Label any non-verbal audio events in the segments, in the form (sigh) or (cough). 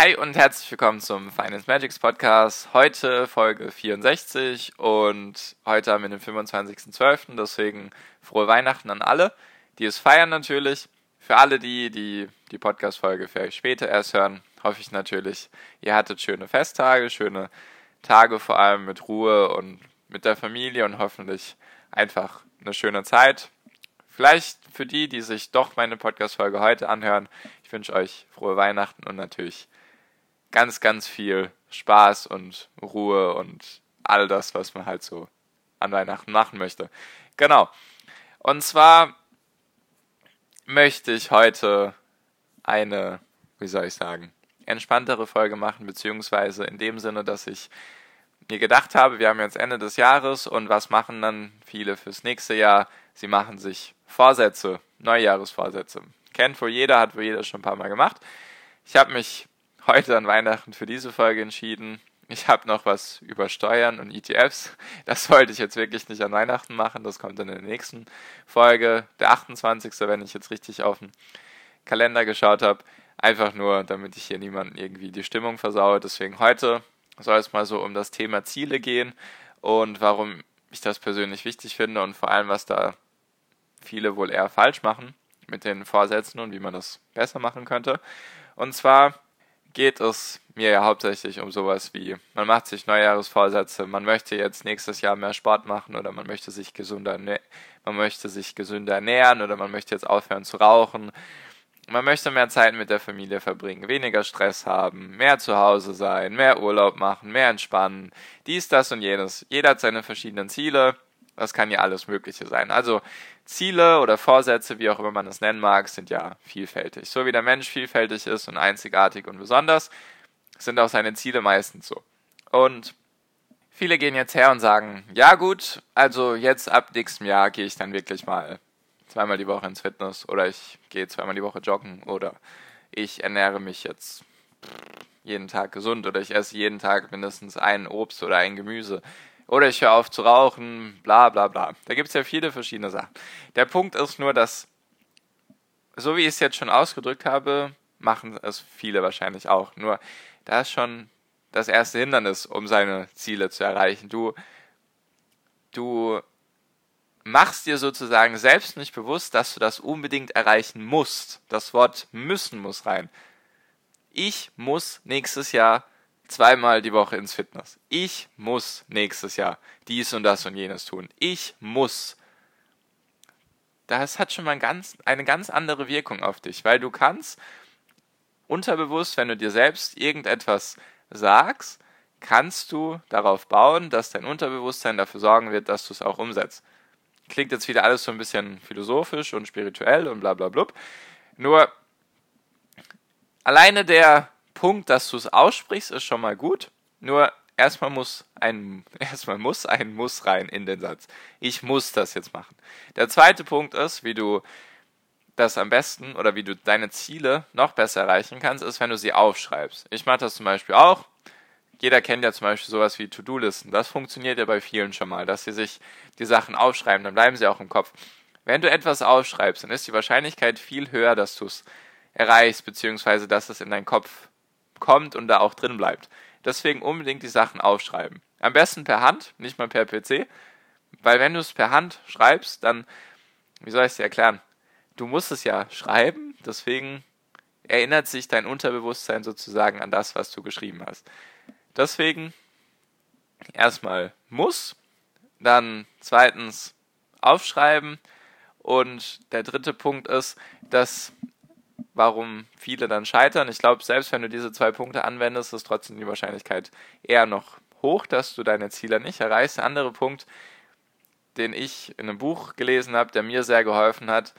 Hi und herzlich willkommen zum Finance Magics Podcast. Heute Folge 64 und heute haben wir den 25.12. Deswegen frohe Weihnachten an alle, die es feiern natürlich. Für alle die, die die Podcast-Folge vielleicht später erst hören, hoffe ich natürlich, ihr hattet schöne Festtage, schöne Tage vor allem mit Ruhe und mit der Familie und hoffentlich einfach eine schöne Zeit. Vielleicht für die, die sich doch meine Podcast-Folge heute anhören, ich wünsche euch frohe Weihnachten und natürlich ganz, ganz viel Spaß und Ruhe und all das, was man halt so an Weihnachten machen möchte. Genau. Und zwar möchte ich heute eine, wie soll ich sagen, entspanntere Folge machen, beziehungsweise in dem Sinne, dass ich mir gedacht habe, wir haben jetzt Ende des Jahres und was machen dann viele fürs nächste Jahr? Sie machen sich Vorsätze, Neujahresvorsätze. Kennt wohl jeder, hat wohl jeder schon ein paar Mal gemacht. Ich habe mich heute an Weihnachten für diese Folge entschieden. Ich habe noch was über Steuern und ETFs. Das wollte ich jetzt wirklich nicht an Weihnachten machen. Das kommt dann in der nächsten Folge, der 28. wenn ich jetzt richtig auf den Kalender geschaut habe. Einfach nur, damit ich hier niemanden irgendwie die Stimmung versaue. Deswegen heute soll es mal so um das Thema Ziele gehen und warum ich das persönlich wichtig finde und vor allem, was da viele wohl eher falsch machen mit den Vorsätzen und wie man das besser machen könnte. Und zwar geht es mir ja hauptsächlich um sowas wie, man macht sich Neujahresvorsätze, man möchte jetzt nächstes Jahr mehr Sport machen oder man möchte sich gesünder, man möchte sich gesünder ernähren oder man möchte jetzt aufhören zu rauchen. Man möchte mehr Zeit mit der Familie verbringen, weniger Stress haben, mehr zu Hause sein, mehr Urlaub machen, mehr entspannen, dies, das und jenes. Jeder hat seine verschiedenen Ziele. Das kann ja alles Mögliche sein. Also Ziele oder Vorsätze, wie auch immer man es nennen mag, sind ja vielfältig. So wie der Mensch vielfältig ist und einzigartig und besonders, sind auch seine Ziele meistens so. Und viele gehen jetzt her und sagen, ja gut, also jetzt ab nächstem Jahr gehe ich dann wirklich mal zweimal die Woche ins Fitness oder ich gehe zweimal die Woche joggen oder ich ernähre mich jetzt jeden Tag gesund oder ich esse jeden Tag mindestens ein Obst oder ein Gemüse oder ich höre auf zu rauchen, bla bla bla. Da gibt es ja viele verschiedene Sachen. Der Punkt ist nur, dass, so wie ich es jetzt schon ausgedrückt habe, machen es viele wahrscheinlich auch. Nur da ist schon das erste Hindernis, um seine Ziele zu erreichen. Du, du machst dir sozusagen selbst nicht bewusst, dass du das unbedingt erreichen musst. Das Wort müssen muss rein. Ich muss nächstes Jahr zweimal die Woche ins Fitness. Ich muss nächstes Jahr dies und das und jenes tun. Ich muss. Das hat schon mal ganz, eine ganz andere Wirkung auf dich, weil du kannst unterbewusst, wenn du dir selbst irgendetwas sagst, kannst du darauf bauen, dass dein Unterbewusstsein dafür sorgen wird, dass du es auch umsetzt. Klingt jetzt wieder alles so ein bisschen philosophisch und spirituell und bla bla blub. Nur alleine der Punkt, dass du es aussprichst, ist schon mal gut. Nur erstmal muss ein (laughs) erstmal muss ein muss rein in den Satz. Ich muss das jetzt machen. Der zweite Punkt ist, wie du das am besten oder wie du deine Ziele noch besser erreichen kannst, ist, wenn du sie aufschreibst. Ich mache das zum Beispiel auch. Jeder kennt ja zum Beispiel sowas wie To-Do-Listen. Das funktioniert ja bei vielen schon mal, dass sie sich die Sachen aufschreiben, dann bleiben sie auch im Kopf. Wenn du etwas aufschreibst, dann ist die Wahrscheinlichkeit viel höher, dass du es erreichst, beziehungsweise dass es in deinen Kopf kommt und da auch drin bleibt. Deswegen unbedingt die Sachen aufschreiben. Am besten per Hand, nicht mal per PC, weil wenn du es per Hand schreibst, dann, wie soll ich es dir erklären? Du musst es ja schreiben, deswegen erinnert sich dein Unterbewusstsein sozusagen an das, was du geschrieben hast. Deswegen erstmal muss, dann zweitens aufschreiben und der dritte Punkt ist, dass warum viele dann scheitern. Ich glaube, selbst wenn du diese zwei Punkte anwendest, ist trotzdem die Wahrscheinlichkeit eher noch hoch, dass du deine Ziele nicht erreichst. Der andere Punkt, den ich in einem Buch gelesen habe, der mir sehr geholfen hat,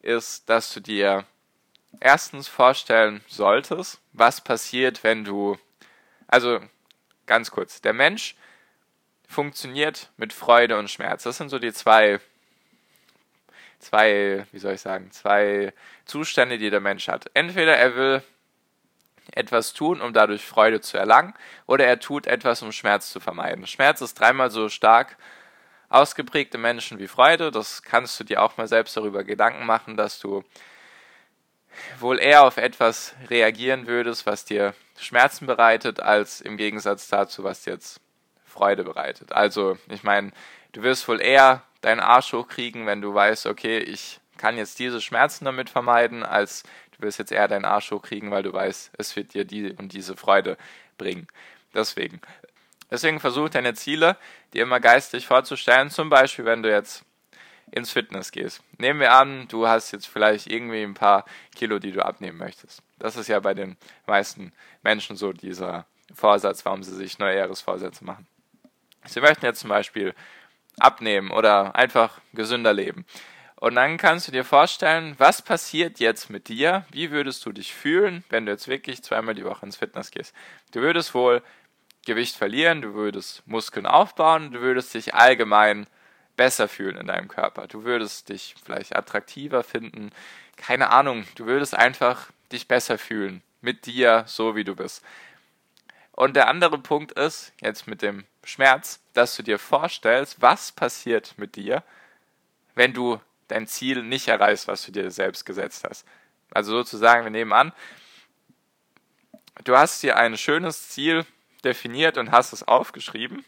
ist, dass du dir erstens vorstellen solltest, was passiert, wenn du, also ganz kurz, der Mensch funktioniert mit Freude und Schmerz. Das sind so die zwei, zwei, wie soll ich sagen, zwei Zustände, die der Mensch hat. Entweder er will etwas tun, um dadurch Freude zu erlangen, oder er tut etwas, um Schmerz zu vermeiden. Schmerz ist dreimal so stark ausgeprägt im Menschen wie Freude. Das kannst du dir auch mal selbst darüber Gedanken machen, dass du wohl eher auf etwas reagieren würdest, was dir Schmerzen bereitet, als im Gegensatz dazu, was dir jetzt Freude bereitet. Also, ich meine, du wirst wohl eher deinen Arsch hochkriegen, wenn du weißt, okay, ich kann jetzt diese Schmerzen damit vermeiden, als du wirst jetzt eher deinen Arsch hochkriegen, weil du weißt, es wird dir die und diese Freude bringen. Deswegen. Deswegen versuch deine Ziele dir immer geistig vorzustellen. Zum Beispiel, wenn du jetzt ins Fitness gehst. Nehmen wir an, du hast jetzt vielleicht irgendwie ein paar Kilo, die du abnehmen möchtest. Das ist ja bei den meisten Menschen so dieser Vorsatz, warum sie sich Neujahresvorsätze machen. Sie möchten jetzt zum Beispiel abnehmen oder einfach gesünder leben. Und dann kannst du dir vorstellen, was passiert jetzt mit dir? Wie würdest du dich fühlen, wenn du jetzt wirklich zweimal die Woche ins Fitness gehst? Du würdest wohl Gewicht verlieren, du würdest Muskeln aufbauen, du würdest dich allgemein besser fühlen in deinem Körper. Du würdest dich vielleicht attraktiver finden. Keine Ahnung, du würdest einfach dich besser fühlen mit dir, so wie du bist. Und der andere Punkt ist, jetzt mit dem Schmerz, dass du dir vorstellst, was passiert mit dir, wenn du dein Ziel nicht erreichst, was du dir selbst gesetzt hast. Also sozusagen, wir nehmen an, du hast dir ein schönes Ziel definiert und hast es aufgeschrieben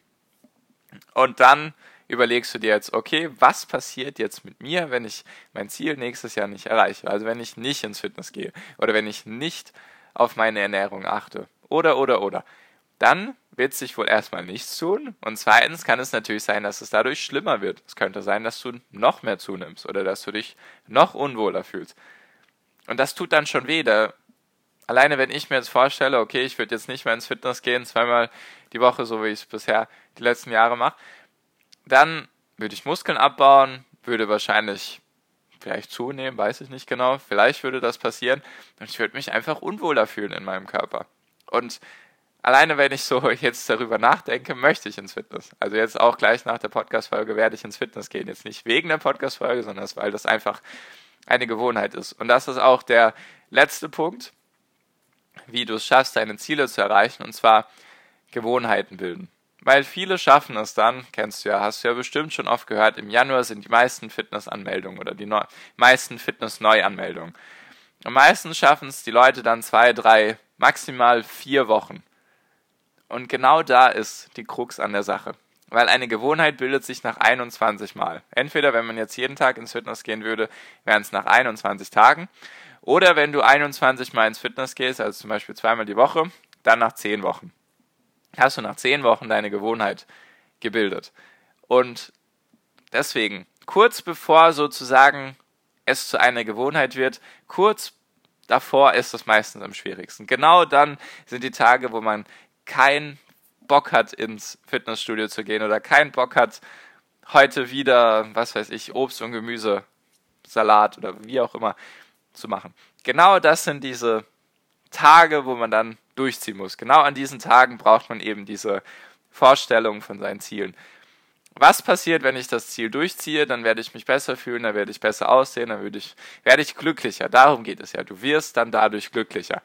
und dann überlegst du dir jetzt, okay, was passiert jetzt mit mir, wenn ich mein Ziel nächstes Jahr nicht erreiche? Also wenn ich nicht ins Fitness gehe oder wenn ich nicht auf meine Ernährung achte oder, oder, oder. Dann wird sich wohl erstmal nichts tun und zweitens kann es natürlich sein, dass es dadurch schlimmer wird. Es könnte sein, dass du noch mehr zunimmst oder dass du dich noch unwohler fühlst. Und das tut dann schon weh. Da alleine wenn ich mir jetzt vorstelle, okay, ich würde jetzt nicht mehr ins Fitness gehen, zweimal die Woche, so wie ich es bisher die letzten Jahre mache, dann würde ich Muskeln abbauen, würde wahrscheinlich vielleicht zunehmen, weiß ich nicht genau. Vielleicht würde das passieren und ich würde mich einfach unwohler fühlen in meinem Körper. Und alleine wenn ich so (laughs) jetzt darüber nachdenke, möchte ich ins Fitness. Also jetzt auch gleich nach der Podcast-Folge werde ich ins Fitness gehen. Jetzt nicht wegen der Podcast-Folge, sondern weil das einfach eine Gewohnheit ist. Und das ist auch der letzte Punkt, wie du es schaffst, deine Ziele zu erreichen, und zwar Gewohnheiten bilden. Weil viele schaffen es dann, kennst du ja, hast du ja bestimmt schon oft gehört, im Januar sind die meisten Fitnessanmeldungen oder die Neu meisten Fitness-Neuanmeldungen. Am meisten schaffen es die Leute dann zwei, drei, maximal vier Wochen. Und genau da ist die Krux an der Sache. Weil eine Gewohnheit bildet sich nach 21 Mal. Entweder, wenn man jetzt jeden Tag ins Fitness gehen würde, wären es nach 21 Tagen. Oder wenn du 21 Mal ins Fitness gehst, also zum Beispiel zweimal die Woche, dann nach 10 Wochen hast du nach zehn Wochen deine Gewohnheit gebildet. Und deswegen, kurz bevor sozusagen es zu einer Gewohnheit wird, kurz davor ist es meistens am schwierigsten. Genau dann sind die Tage, wo man keinen Bock hat, ins Fitnessstudio zu gehen oder keinen Bock hat, heute wieder, was weiß ich, Obst und Gemüse, Salat oder wie auch immer zu machen. Genau das sind diese Tage, wo man dann durchziehen muss. Genau an diesen Tagen braucht man eben diese Vorstellung von seinen Zielen. Was passiert, wenn ich das Ziel durchziehe? Dann werde ich mich besser fühlen, dann werde ich besser aussehen, dann werde ich, werde ich glücklicher. Darum geht es ja. Du wirst dann dadurch glücklicher.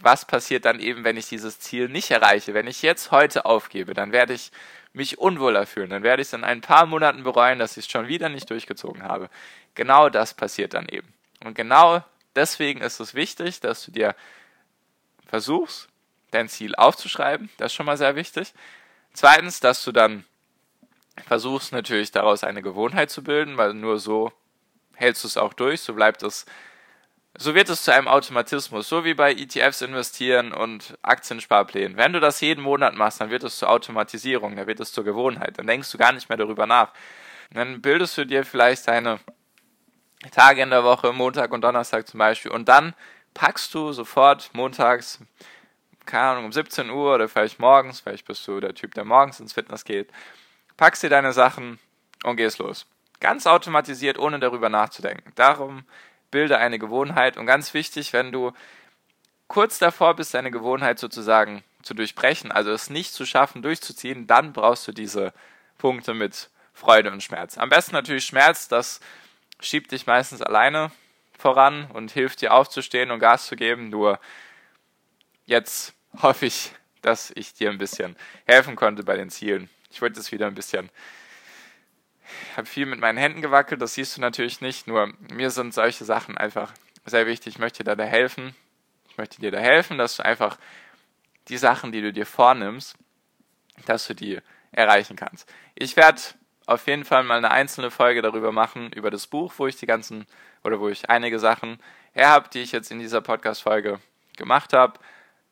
Was passiert dann eben, wenn ich dieses Ziel nicht erreiche? Wenn ich jetzt heute aufgebe, dann werde ich mich unwohler fühlen. Dann werde ich es in ein paar Monaten bereuen, dass ich es schon wieder nicht durchgezogen habe. Genau das passiert dann eben. Und genau deswegen ist es wichtig, dass du dir versuchst, dein Ziel aufzuschreiben. Das ist schon mal sehr wichtig. Zweitens, dass du dann versuchst natürlich daraus eine Gewohnheit zu bilden, weil nur so hältst du es auch durch, so bleibt es, so wird es zu einem Automatismus, so wie bei ETFs investieren und Aktiensparplänen. Wenn du das jeden Monat machst, dann wird es zur Automatisierung, dann wird es zur Gewohnheit, dann denkst du gar nicht mehr darüber nach. dann bildest du dir vielleicht deine Tage in der Woche, Montag und Donnerstag zum Beispiel, und dann packst du sofort montags, keine Ahnung, um 17 Uhr oder vielleicht morgens, vielleicht bist du der Typ, der morgens ins Fitness geht, packst dir deine Sachen und gehst los. Ganz automatisiert, ohne darüber nachzudenken. Darum bilde eine Gewohnheit. Und ganz wichtig, wenn du kurz davor bist, deine Gewohnheit sozusagen zu durchbrechen, also es nicht zu schaffen, durchzuziehen, dann brauchst du diese Punkte mit Freude und Schmerz. Am besten natürlich Schmerz, das schiebt dich meistens alleine voran und hilft dir aufzustehen und Gas zu geben. Nur jetzt hoffe ich, dass ich dir ein bisschen helfen konnte bei den Zielen. Ich wollte jetzt wieder ein bisschen habe viel mit meinen Händen gewackelt, das siehst du natürlich nicht, nur mir sind solche Sachen einfach sehr wichtig. Ich möchte dir da helfen. Ich möchte dir da helfen, dass du einfach die Sachen, die du dir vornimmst, dass du die erreichen kannst. Ich werde auf jeden Fall mal eine einzelne Folge darüber machen, über das Buch, wo ich die ganzen oder wo ich einige Sachen her habe, die ich jetzt in dieser Podcast-Folge gemacht habe,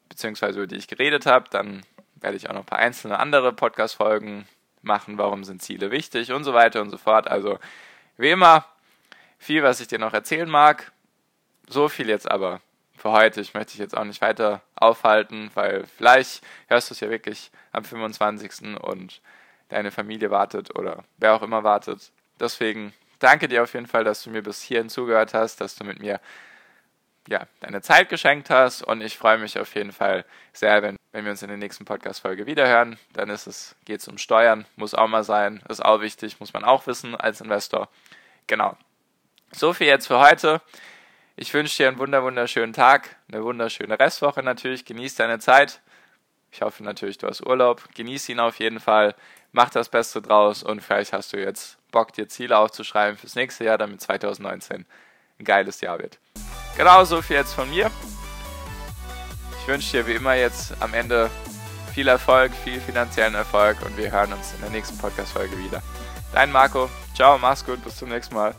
beziehungsweise über die ich geredet habe. Dann werde ich auch noch ein paar einzelne andere Podcast-Folgen machen, warum sind Ziele wichtig und so weiter und so fort. Also wie immer, viel, was ich dir noch erzählen mag. So viel jetzt aber für heute. Ich möchte dich jetzt auch nicht weiter aufhalten, weil vielleicht hörst du es ja wirklich am 25. und deine Familie wartet oder wer auch immer wartet. Deswegen danke dir auf jeden Fall, dass du mir bis hierhin zugehört hast, dass du mit mir ja, deine Zeit geschenkt hast und ich freue mich auf jeden Fall sehr, wenn, wenn wir uns in der nächsten Podcast-Folge wiederhören. Dann ist es, geht es um Steuern, muss auch mal sein, ist auch wichtig, muss man auch wissen als Investor. Genau. So viel jetzt für heute. Ich wünsche dir einen wunder wunderschönen Tag, eine wunderschöne Restwoche natürlich. Genieß deine Zeit. Ich hoffe natürlich, du hast Urlaub. Genieß ihn auf jeden Fall. Mach das Beste draus und vielleicht hast du jetzt Bock, dir Ziele aufzuschreiben fürs nächste Jahr, damit 2019 ein geiles Jahr wird. Genau so viel jetzt von mir. Ich wünsche dir wie immer jetzt am Ende viel Erfolg, viel finanziellen Erfolg und wir hören uns in der nächsten Podcast-Folge wieder. Dein Marco. Ciao, mach's gut, bis zum nächsten Mal.